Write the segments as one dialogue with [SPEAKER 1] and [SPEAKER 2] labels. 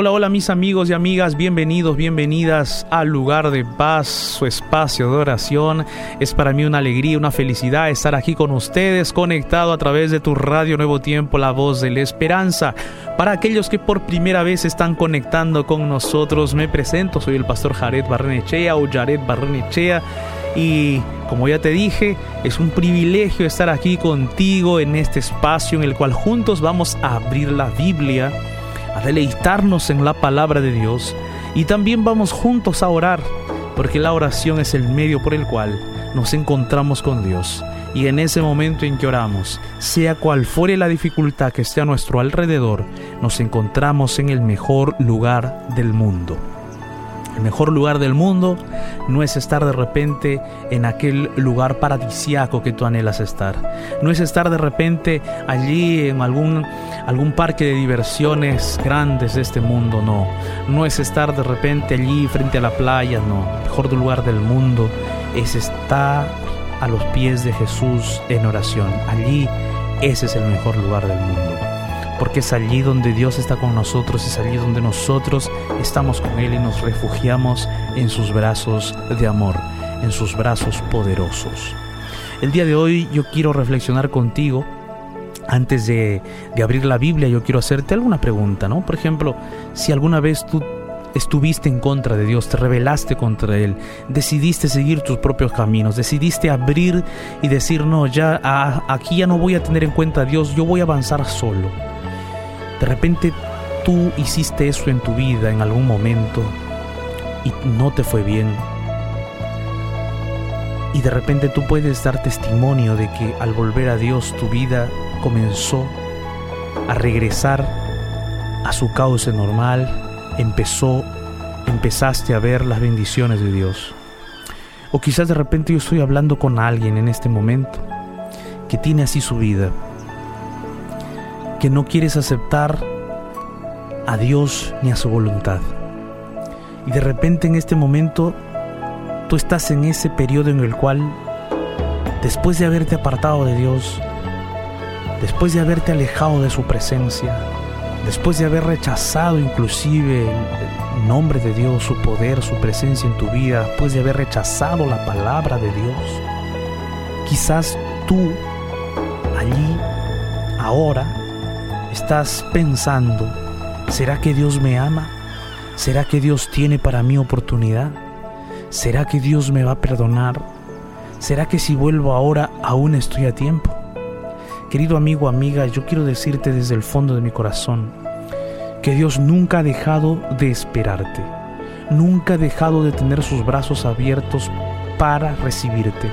[SPEAKER 1] Hola, hola mis amigos y amigas, bienvenidos, bienvenidas al lugar de paz, su espacio de oración. Es para mí una alegría, una felicidad estar aquí con ustedes, conectado a través de tu radio Nuevo Tiempo, la voz de la esperanza. Para aquellos que por primera vez están conectando con nosotros, me presento, soy el pastor Jared Barrenechea o Jared Barrenechea y como ya te dije, es un privilegio estar aquí contigo en este espacio en el cual juntos vamos a abrir la Biblia a deleitarnos en la palabra de Dios y también vamos juntos a orar, porque la oración es el medio por el cual nos encontramos con Dios. Y en ese momento en que oramos, sea cual fuere la dificultad que esté a nuestro alrededor, nos encontramos en el mejor lugar del mundo. El mejor lugar del mundo no es estar de repente en aquel lugar paradisiaco que tú anhelas estar. No es estar de repente allí en algún, algún parque de diversiones grandes de este mundo, no. No es estar de repente allí frente a la playa, no. El mejor lugar del mundo es estar a los pies de Jesús en oración. Allí ese es el mejor lugar del mundo porque es allí donde Dios está con nosotros, es allí donde nosotros estamos con Él y nos refugiamos en sus brazos de amor, en sus brazos poderosos. El día de hoy yo quiero reflexionar contigo. Antes de, de abrir la Biblia, yo quiero hacerte alguna pregunta, ¿no? Por ejemplo, si alguna vez tú estuviste en contra de Dios, te rebelaste contra Él, decidiste seguir tus propios caminos, decidiste abrir y decir, no, ya aquí ya no voy a tener en cuenta a Dios, yo voy a avanzar solo. De repente tú hiciste eso en tu vida en algún momento y no te fue bien. Y de repente tú puedes dar testimonio de que al volver a Dios tu vida comenzó a regresar a su cauce normal, empezó, empezaste a ver las bendiciones de Dios. O quizás de repente yo estoy hablando con alguien en este momento que tiene así su vida que no quieres aceptar a Dios ni a su voluntad. Y de repente en este momento tú estás en ese periodo en el cual, después de haberte apartado de Dios, después de haberte alejado de su presencia, después de haber rechazado inclusive el nombre de Dios, su poder, su presencia en tu vida, después de haber rechazado la palabra de Dios, quizás tú allí, ahora, estás pensando, ¿será que Dios me ama? ¿Será que Dios tiene para mí oportunidad? ¿Será que Dios me va a perdonar? ¿Será que si vuelvo ahora aún estoy a tiempo? Querido amigo, amiga, yo quiero decirte desde el fondo de mi corazón que Dios nunca ha dejado de esperarte, nunca ha dejado de tener sus brazos abiertos para recibirte,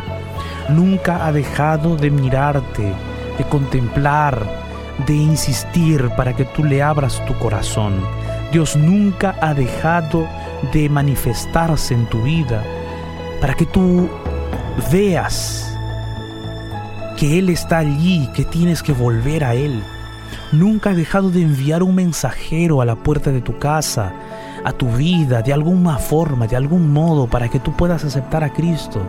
[SPEAKER 1] nunca ha dejado de mirarte, de contemplar, de insistir para que tú le abras tu corazón. Dios nunca ha dejado de manifestarse en tu vida para que tú veas que Él está allí, que tienes que volver a Él. Nunca ha dejado de enviar un mensajero a la puerta de tu casa a tu vida de alguna forma, de algún modo, para que tú puedas aceptar a Cristo.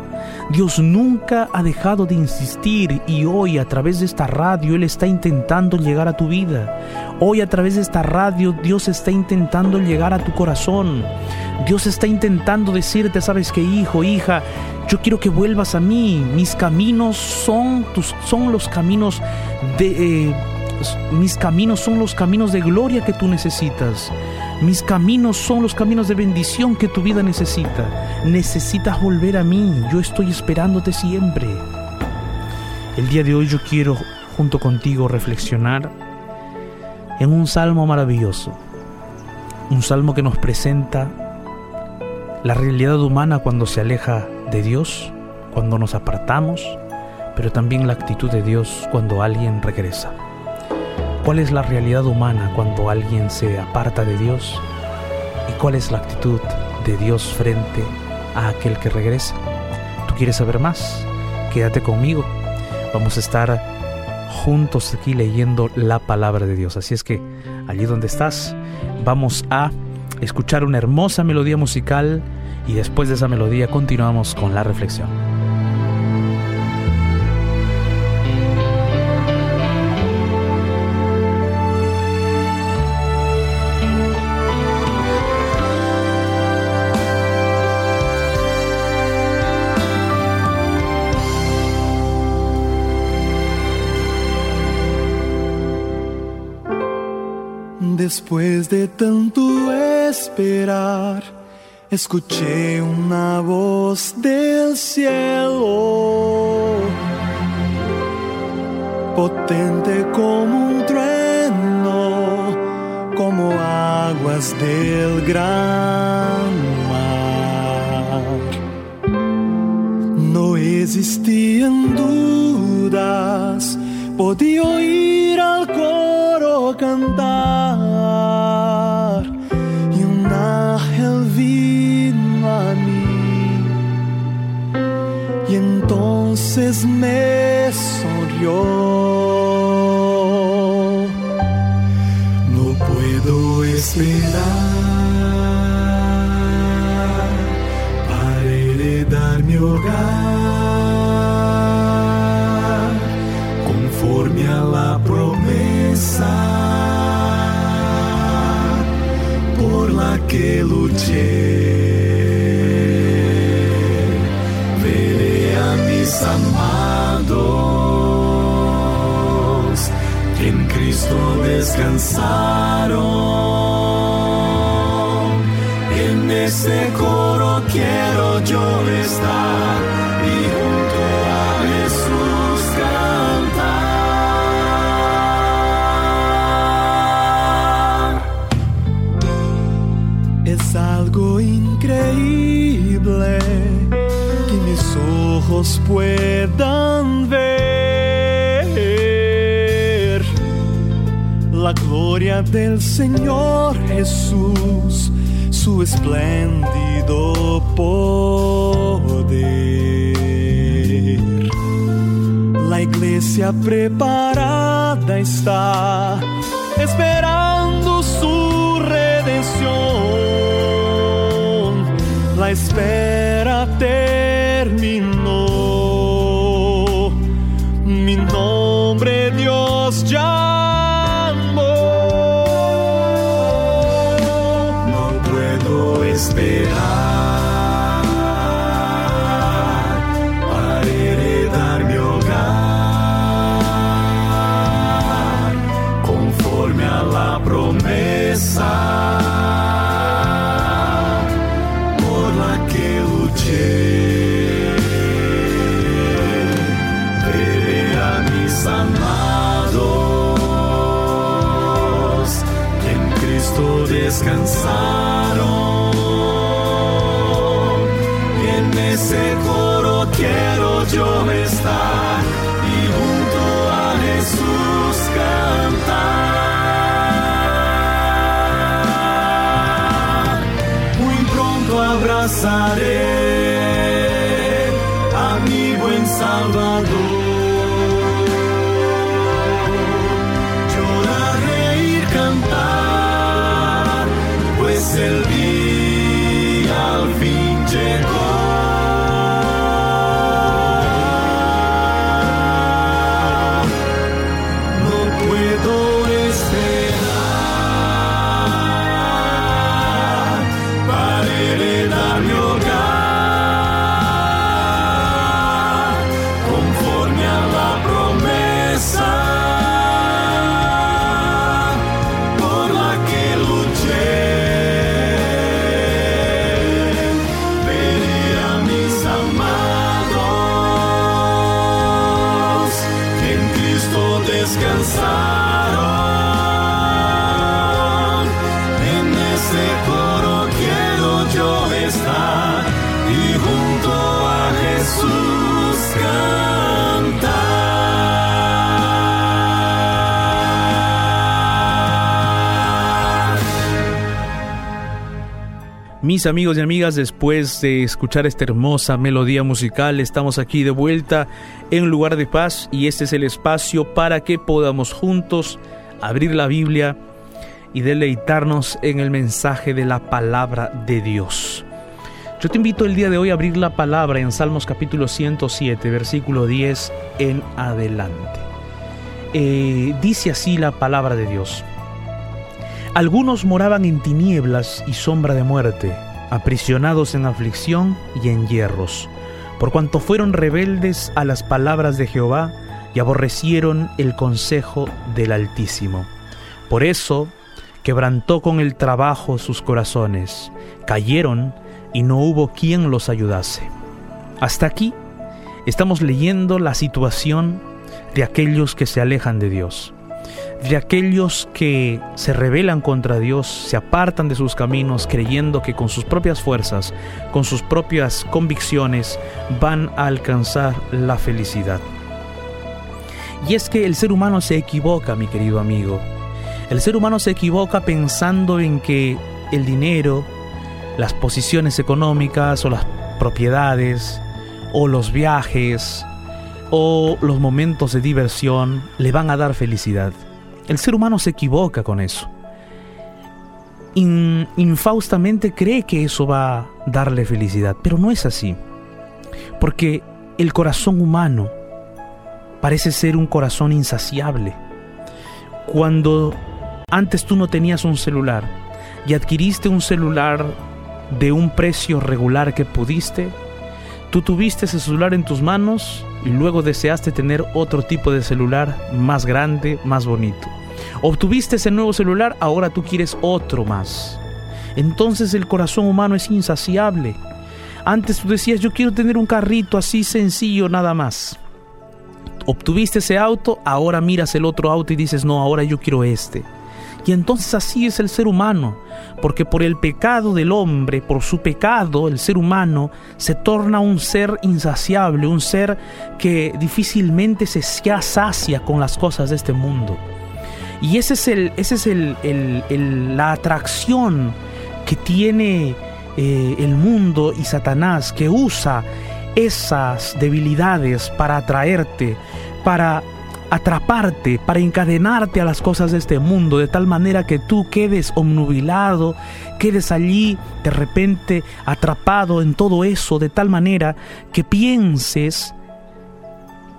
[SPEAKER 1] Dios nunca ha dejado de insistir y hoy a través de esta radio Él está intentando llegar a tu vida. Hoy a través de esta radio Dios está intentando llegar a tu corazón. Dios está intentando decirte, sabes que hijo, hija, yo quiero que vuelvas a mí. Mis caminos son tus, son los caminos de, eh, mis caminos son los caminos de gloria que tú necesitas. Mis caminos son los caminos de bendición que tu vida necesita. Necesitas volver a mí. Yo estoy esperándote siempre. El día de hoy yo quiero junto contigo reflexionar en un salmo maravilloso. Un salmo que nos presenta la realidad humana cuando se aleja de Dios, cuando nos apartamos, pero también la actitud de Dios cuando alguien regresa. ¿Cuál es la realidad humana cuando alguien se aparta de Dios? ¿Y cuál es la actitud de Dios frente a aquel que regresa? ¿Tú quieres saber más? Quédate conmigo. Vamos a estar juntos aquí leyendo la palabra de Dios. Así es que allí donde estás, vamos a escuchar una hermosa melodía musical y después de esa melodía continuamos con la reflexión.
[SPEAKER 2] Después de tanto esperar, escuché una voz del cielo, potente como un trueno, como aguas del gran mar. No existían dudas, podía sonrió. No puedo esperar para heredar mi hogar conforme a la promesa por la que luché. Amados en Cristo descansaron. En ese coro quiero yo estar y junto a Jesús cantar. Es algo increíble que mis ojos puedan ver la gloria del Señor Jesús, su espléndido poder. La iglesia preparada está, esperando su redención. La espera terminó.
[SPEAKER 1] Mis amigos y amigas, después de escuchar esta hermosa melodía musical, estamos aquí de vuelta en lugar de paz y este es el espacio para que podamos juntos abrir la Biblia y deleitarnos en el mensaje de la palabra de Dios. Yo te invito el día de hoy a abrir la palabra en Salmos capítulo 107, versículo 10 en adelante. Eh, dice así la palabra de Dios. Algunos moraban en tinieblas y sombra de muerte, aprisionados en aflicción y en hierros, por cuanto fueron rebeldes a las palabras de Jehová y aborrecieron el consejo del Altísimo. Por eso quebrantó con el trabajo sus corazones, cayeron y no hubo quien los ayudase. Hasta aquí estamos leyendo la situación de aquellos que se alejan de Dios, de aquellos que se rebelan contra Dios, se apartan de sus caminos creyendo que con sus propias fuerzas, con sus propias convicciones, van a alcanzar la felicidad. Y es que el ser humano se equivoca, mi querido amigo. El ser humano se equivoca pensando en que el dinero, las posiciones económicas o las propiedades o los viajes o los momentos de diversión le van a dar felicidad. El ser humano se equivoca con eso. infaustamente cree que eso va a darle felicidad, pero no es así. Porque el corazón humano parece ser un corazón insaciable. Cuando antes tú no tenías un celular y adquiriste un celular de un precio regular que pudiste, tú tuviste ese celular en tus manos y luego deseaste tener otro tipo de celular más grande, más bonito. Obtuviste ese nuevo celular, ahora tú quieres otro más. Entonces el corazón humano es insaciable. Antes tú decías, yo quiero tener un carrito así sencillo nada más. Obtuviste ese auto, ahora miras el otro auto y dices, no, ahora yo quiero este. Y entonces así es el ser humano, porque por el pecado del hombre, por su pecado, el ser humano se torna un ser insaciable, un ser que difícilmente se sacia con las cosas de este mundo. Y ese es, el, ese es el, la atracción que tiene eh, el mundo y Satanás, que usa esas debilidades para atraerte, para atraparte, para encadenarte a las cosas de este mundo, de tal manera que tú quedes omnubilado, quedes allí de repente atrapado en todo eso, de tal manera que pienses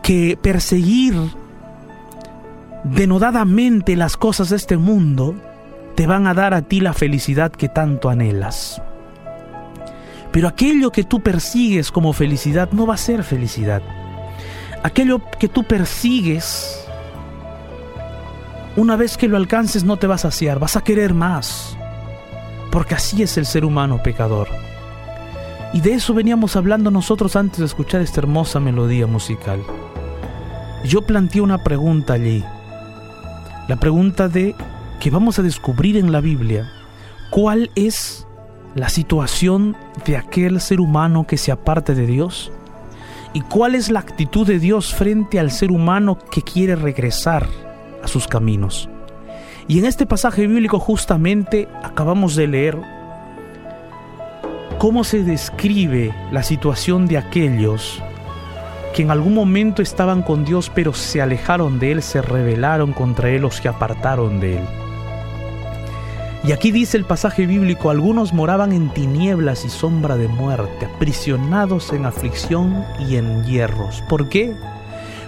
[SPEAKER 1] que perseguir denodadamente las cosas de este mundo te van a dar a ti la felicidad que tanto anhelas. Pero aquello que tú persigues como felicidad no va a ser felicidad aquello que tú persigues, una vez que lo alcances no te vas a saciar, vas a querer más, porque así es el ser humano pecador. Y de eso veníamos hablando nosotros antes de escuchar esta hermosa melodía musical. Yo planteé una pregunta allí, la pregunta de que vamos a descubrir en la Biblia, ¿cuál es la situación de aquel ser humano que se aparte de Dios? ¿Y cuál es la actitud de Dios frente al ser humano que quiere regresar a sus caminos? Y en este pasaje bíblico justamente acabamos de leer cómo se describe la situación de aquellos que en algún momento estaban con Dios pero se alejaron de Él, se rebelaron contra Él o se apartaron de Él. Y aquí dice el pasaje bíblico, algunos moraban en tinieblas y sombra de muerte, aprisionados en aflicción y en hierros. ¿Por qué?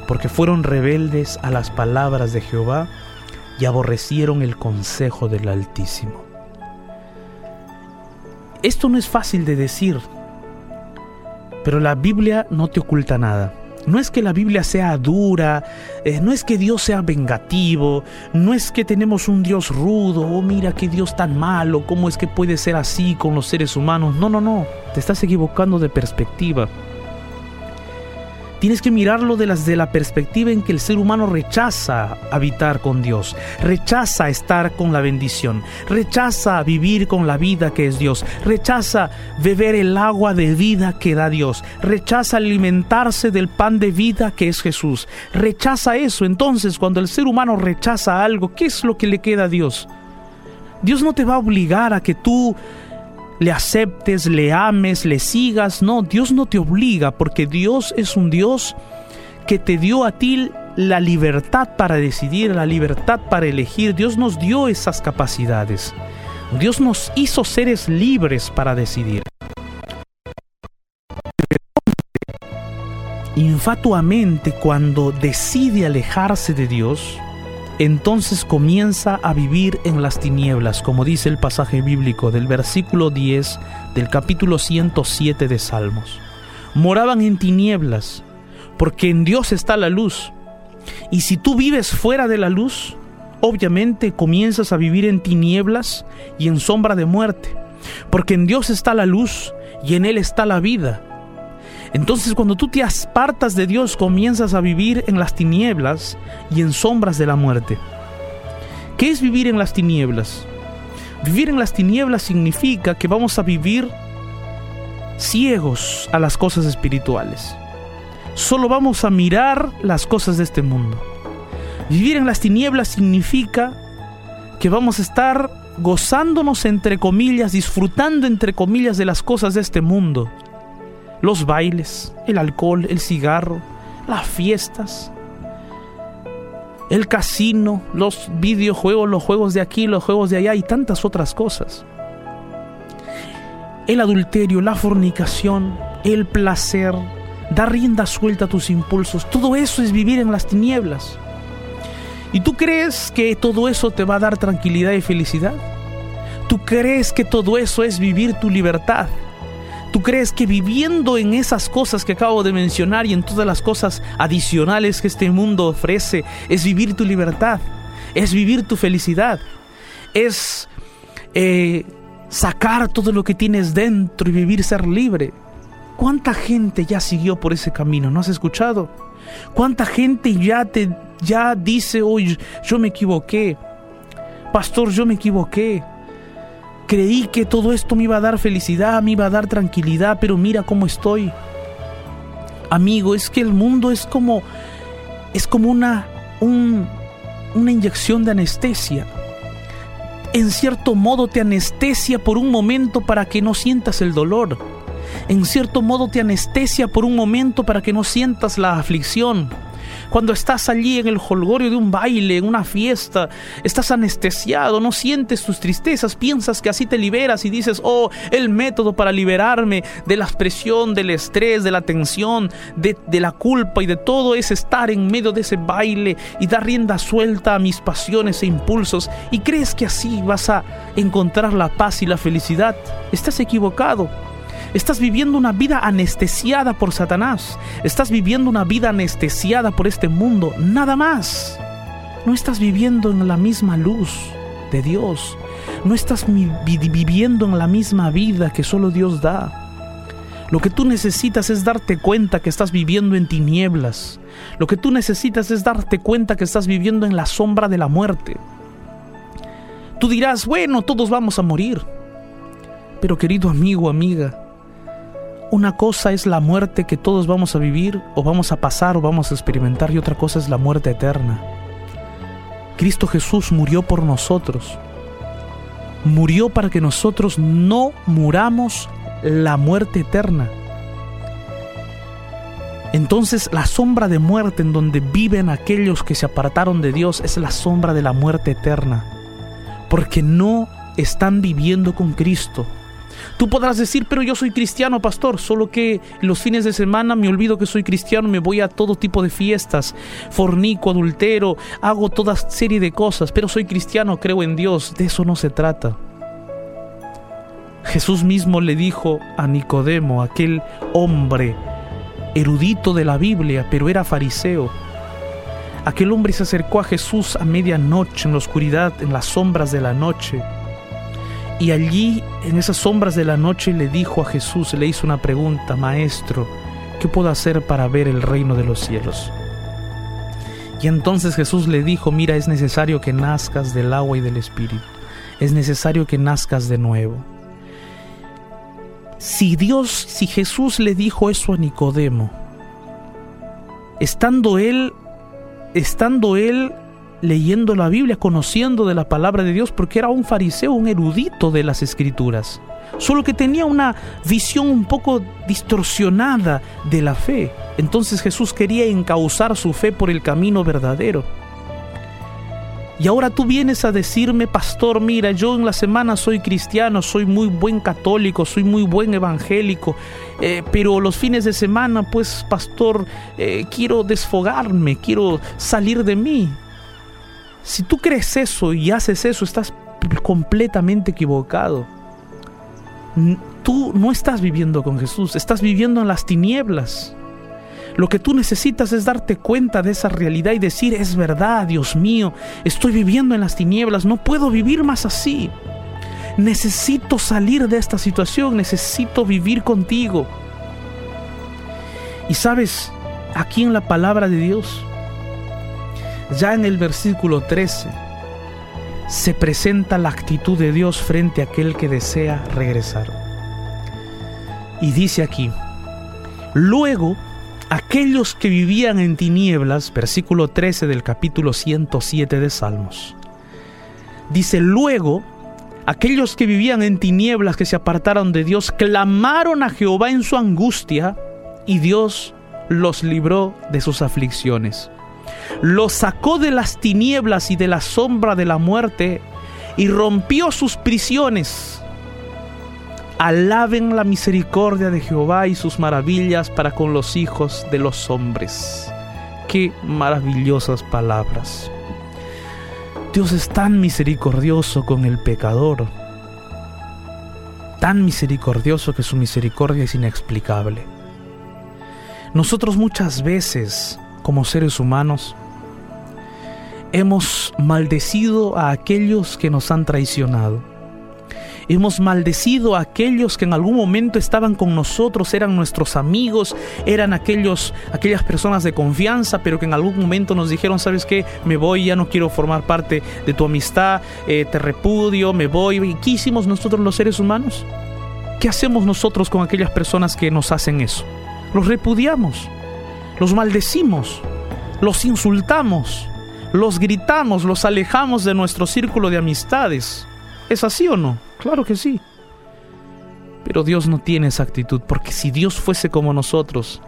[SPEAKER 1] Porque fueron rebeldes a las palabras de Jehová y aborrecieron el consejo del Altísimo. Esto no es fácil de decir, pero la Biblia no te oculta nada. No es que la Biblia sea dura, eh, no es que Dios sea vengativo, no es que tenemos un Dios rudo, oh mira qué Dios tan malo, cómo es que puede ser así con los seres humanos. No, no, no, te estás equivocando de perspectiva. Tienes que mirarlo desde la perspectiva en que el ser humano rechaza habitar con Dios, rechaza estar con la bendición, rechaza vivir con la vida que es Dios, rechaza beber el agua de vida que da Dios, rechaza alimentarse del pan de vida que es Jesús, rechaza eso. Entonces, cuando el ser humano rechaza algo, ¿qué es lo que le queda a Dios? Dios no te va a obligar a que tú le aceptes, le ames, le sigas. No, Dios no te obliga porque Dios es un Dios que te dio a ti la libertad para decidir, la libertad para elegir. Dios nos dio esas capacidades. Dios nos hizo seres libres para decidir. Infatuamente cuando decide alejarse de Dios, entonces comienza a vivir en las tinieblas, como dice el pasaje bíblico del versículo 10 del capítulo 107 de Salmos. Moraban en tinieblas, porque en Dios está la luz. Y si tú vives fuera de la luz, obviamente comienzas a vivir en tinieblas y en sombra de muerte, porque en Dios está la luz y en Él está la vida. Entonces cuando tú te apartas de Dios comienzas a vivir en las tinieblas y en sombras de la muerte. ¿Qué es vivir en las tinieblas? Vivir en las tinieblas significa que vamos a vivir ciegos a las cosas espirituales. Solo vamos a mirar las cosas de este mundo. Vivir en las tinieblas significa que vamos a estar gozándonos entre comillas, disfrutando entre comillas de las cosas de este mundo. Los bailes, el alcohol, el cigarro, las fiestas, el casino, los videojuegos, los juegos de aquí, los juegos de allá y tantas otras cosas. El adulterio, la fornicación, el placer, dar rienda suelta a tus impulsos, todo eso es vivir en las tinieblas. ¿Y tú crees que todo eso te va a dar tranquilidad y felicidad? ¿Tú crees que todo eso es vivir tu libertad? ¿Tú crees que viviendo en esas cosas que acabo de mencionar y en todas las cosas adicionales que este mundo ofrece es vivir tu libertad? ¿Es vivir tu felicidad? ¿Es eh, sacar todo lo que tienes dentro y vivir ser libre? ¿Cuánta gente ya siguió por ese camino? ¿No has escuchado? ¿Cuánta gente ya te ya dice, hoy yo me equivoqué. Pastor, yo me equivoqué. Creí que todo esto me iba a dar felicidad, me iba a dar tranquilidad, pero mira cómo estoy. Amigo, es que el mundo es como es como una una inyección de anestesia. En cierto modo te anestesia por un momento para que no sientas el dolor. En cierto modo te anestesia por un momento para que no sientas la aflicción cuando estás allí en el holgorio de un baile, en una fiesta, estás anestesiado, no sientes tus tristezas, piensas que así te liberas y dices, oh, el método para liberarme de la presión, del estrés, de la tensión, de, de la culpa y de todo es estar en medio de ese baile y dar rienda suelta a mis pasiones e impulsos y crees que así vas a encontrar la paz y la felicidad. Estás equivocado. Estás viviendo una vida anestesiada por Satanás. Estás viviendo una vida anestesiada por este mundo. Nada más. No estás viviendo en la misma luz de Dios. No estás viviendo en la misma vida que solo Dios da. Lo que tú necesitas es darte cuenta que estás viviendo en tinieblas. Lo que tú necesitas es darte cuenta que estás viviendo en la sombra de la muerte. Tú dirás, bueno, todos vamos a morir. Pero querido amigo, amiga, una cosa es la muerte que todos vamos a vivir o vamos a pasar o vamos a experimentar y otra cosa es la muerte eterna. Cristo Jesús murió por nosotros. Murió para que nosotros no muramos la muerte eterna. Entonces la sombra de muerte en donde viven aquellos que se apartaron de Dios es la sombra de la muerte eterna. Porque no están viviendo con Cristo Tú podrás decir, pero yo soy cristiano, pastor, solo que los fines de semana me olvido que soy cristiano, me voy a todo tipo de fiestas, fornico, adultero, hago toda serie de cosas, pero soy cristiano, creo en Dios. De eso no se trata. Jesús mismo le dijo a Nicodemo, aquel hombre erudito de la Biblia, pero era fariseo. Aquel hombre se acercó a Jesús a medianoche, en la oscuridad, en las sombras de la noche y allí, en esas sombras de la noche, le dijo a Jesús, le hizo una pregunta, Maestro, ¿qué puedo hacer para ver el reino de los cielos? Y entonces Jesús le dijo, mira, es necesario que nazcas del agua y del Espíritu. Es necesario que nazcas de nuevo. Si Dios, si Jesús le dijo eso a Nicodemo, estando él, estando él leyendo la Biblia, conociendo de la palabra de Dios, porque era un fariseo, un erudito de las escrituras, solo que tenía una visión un poco distorsionada de la fe. Entonces Jesús quería encauzar su fe por el camino verdadero. Y ahora tú vienes a decirme, pastor, mira, yo en la semana soy cristiano, soy muy buen católico, soy muy buen evangélico, eh, pero los fines de semana, pues, pastor, eh, quiero desfogarme, quiero salir de mí. Si tú crees eso y haces eso, estás completamente equivocado. Tú no estás viviendo con Jesús, estás viviendo en las tinieblas. Lo que tú necesitas es darte cuenta de esa realidad y decir, es verdad, Dios mío, estoy viviendo en las tinieblas, no puedo vivir más así. Necesito salir de esta situación, necesito vivir contigo. Y sabes, aquí en la palabra de Dios, ya en el versículo 13, se presenta la actitud de Dios frente a aquel que desea regresar. Y dice aquí, luego aquellos que vivían en tinieblas, versículo 13 del capítulo 107 de Salmos, dice, luego aquellos que vivían en tinieblas, que se apartaron de Dios, clamaron a Jehová en su angustia y Dios los libró de sus aflicciones los sacó de las tinieblas y de la sombra de la muerte y rompió sus prisiones. Alaben la misericordia de Jehová y sus maravillas para con los hijos de los hombres. Qué maravillosas palabras. Dios es tan misericordioso con el pecador, tan misericordioso que su misericordia es inexplicable. Nosotros muchas veces como seres humanos, hemos maldecido a aquellos que nos han traicionado. Hemos maldecido a aquellos que en algún momento estaban con nosotros, eran nuestros amigos, eran aquellos, aquellas personas de confianza, pero que en algún momento nos dijeron, ¿sabes qué? Me voy, ya no quiero formar parte de tu amistad, eh, te repudio, me voy. qué hicimos nosotros los seres humanos? ¿Qué hacemos nosotros con aquellas personas que nos hacen eso? Los repudiamos los maldecimos, los insultamos, los gritamos, los alejamos de nuestro círculo de amistades. ¿Es así o no? Claro que sí. Pero Dios no tiene esa actitud, porque si Dios fuese como nosotros,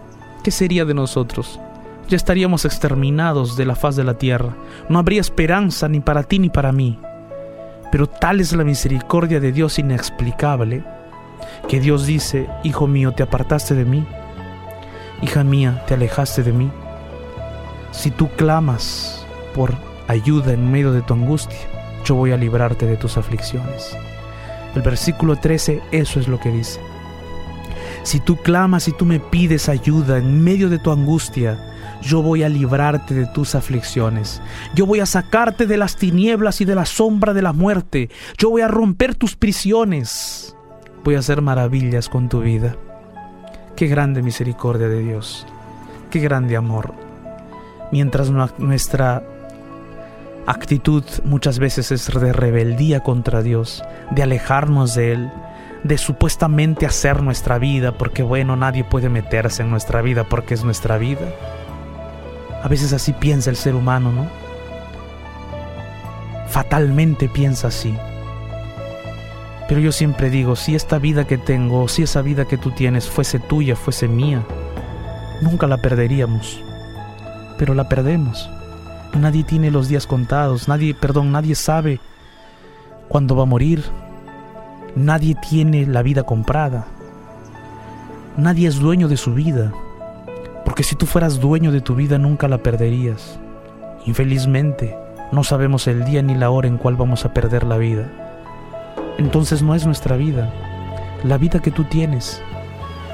[SPEAKER 1] ¿qué sería de nosotros? Ya estaríamos exterminados de la faz de la tierra. No habría esperanza ni para ti ni para mí. Pero tal es la misericordia de Dios inexplicable, que Dios dice, Hijo mío, te apartaste de mí, Hija mía, te alejaste de mí. Si tú clamas por ayuda en medio de tu angustia, yo voy a librarte de tus aflicciones. El versículo 13, eso es lo que dice. Si tú clamas y tú me pides ayuda en medio de tu angustia, yo voy a librarte de tus aflicciones. Yo voy a sacarte de las tinieblas y de la sombra de la muerte. Yo voy a romper tus prisiones. Voy a hacer maravillas con tu vida. Qué grande misericordia de Dios, qué grande amor. Mientras nuestra actitud muchas veces es de rebeldía contra Dios, de alejarnos de Él, de supuestamente hacer nuestra vida, porque bueno, nadie puede meterse en nuestra vida porque es nuestra vida. A veces así piensa el ser humano, ¿no? Fatalmente piensa así. Pero yo siempre digo, si esta vida que tengo, si esa vida que tú tienes fuese tuya, fuese mía, nunca la perderíamos. Pero la perdemos. Nadie tiene los días contados, nadie, perdón, nadie sabe cuándo va a morir. Nadie tiene la vida comprada. Nadie es dueño de su vida. Porque si tú fueras dueño de tu vida nunca la perderías. Infelizmente, no sabemos el día ni la hora en cual vamos a perder la vida entonces no es nuestra vida. La vida que tú tienes,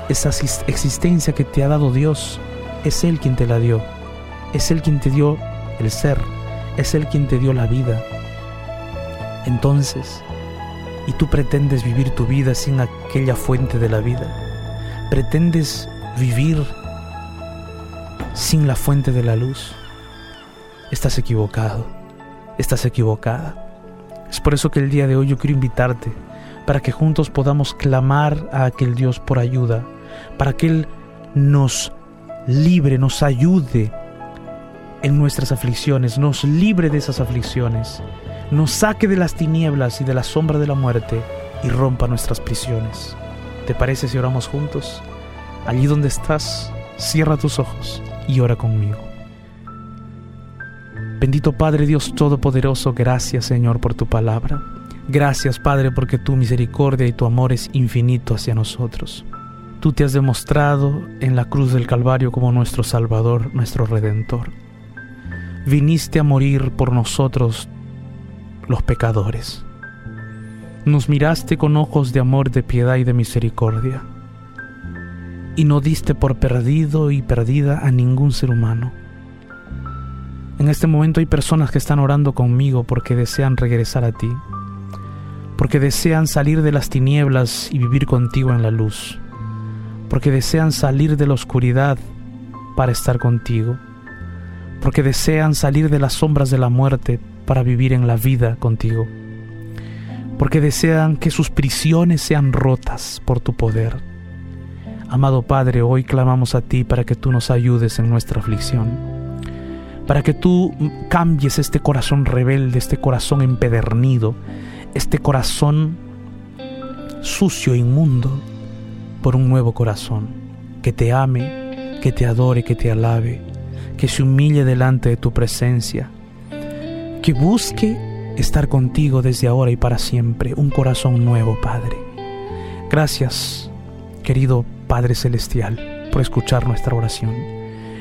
[SPEAKER 1] esa existencia que te ha dado Dios, es Él quien te la dio. Es Él quien te dio el ser. Es Él quien te dio la vida. Entonces, y tú pretendes vivir tu vida sin aquella fuente de la vida. Pretendes vivir sin la fuente de la luz. Estás equivocado. Estás equivocada. Es por eso que el día de hoy yo quiero invitarte para que juntos podamos clamar a aquel Dios por ayuda, para que Él nos libre, nos ayude en nuestras aflicciones, nos libre de esas aflicciones, nos saque de las tinieblas y de la sombra de la muerte y rompa nuestras prisiones. ¿Te parece si oramos juntos? Allí donde estás, cierra tus ojos y ora conmigo. Bendito Padre Dios Todopoderoso, gracias Señor por tu palabra. Gracias Padre porque tu misericordia y tu amor es infinito hacia nosotros. Tú te has demostrado en la cruz del Calvario como nuestro Salvador, nuestro Redentor. Viniste a morir por nosotros los pecadores. Nos miraste con ojos de amor, de piedad y de misericordia. y no diste por perdido y perdida a ningún ser humano. En este momento hay personas que están orando conmigo porque desean regresar a ti, porque desean salir de las tinieblas y vivir contigo en la luz, porque desean salir de la oscuridad para estar contigo, porque desean salir de las sombras de la muerte para vivir en la vida contigo, porque desean que sus prisiones sean rotas por tu poder. Amado Padre, hoy clamamos a ti para que tú nos ayudes en nuestra aflicción, para que tú cambies este corazón rebelde, este corazón empedernido, este corazón sucio, inmundo, por un nuevo corazón, que te ame, que te adore, que te alabe, que se humille delante de tu presencia, que busque estar contigo desde ahora y para siempre, un corazón nuevo, Padre. Gracias, querido Padre Celestial, por escuchar nuestra oración.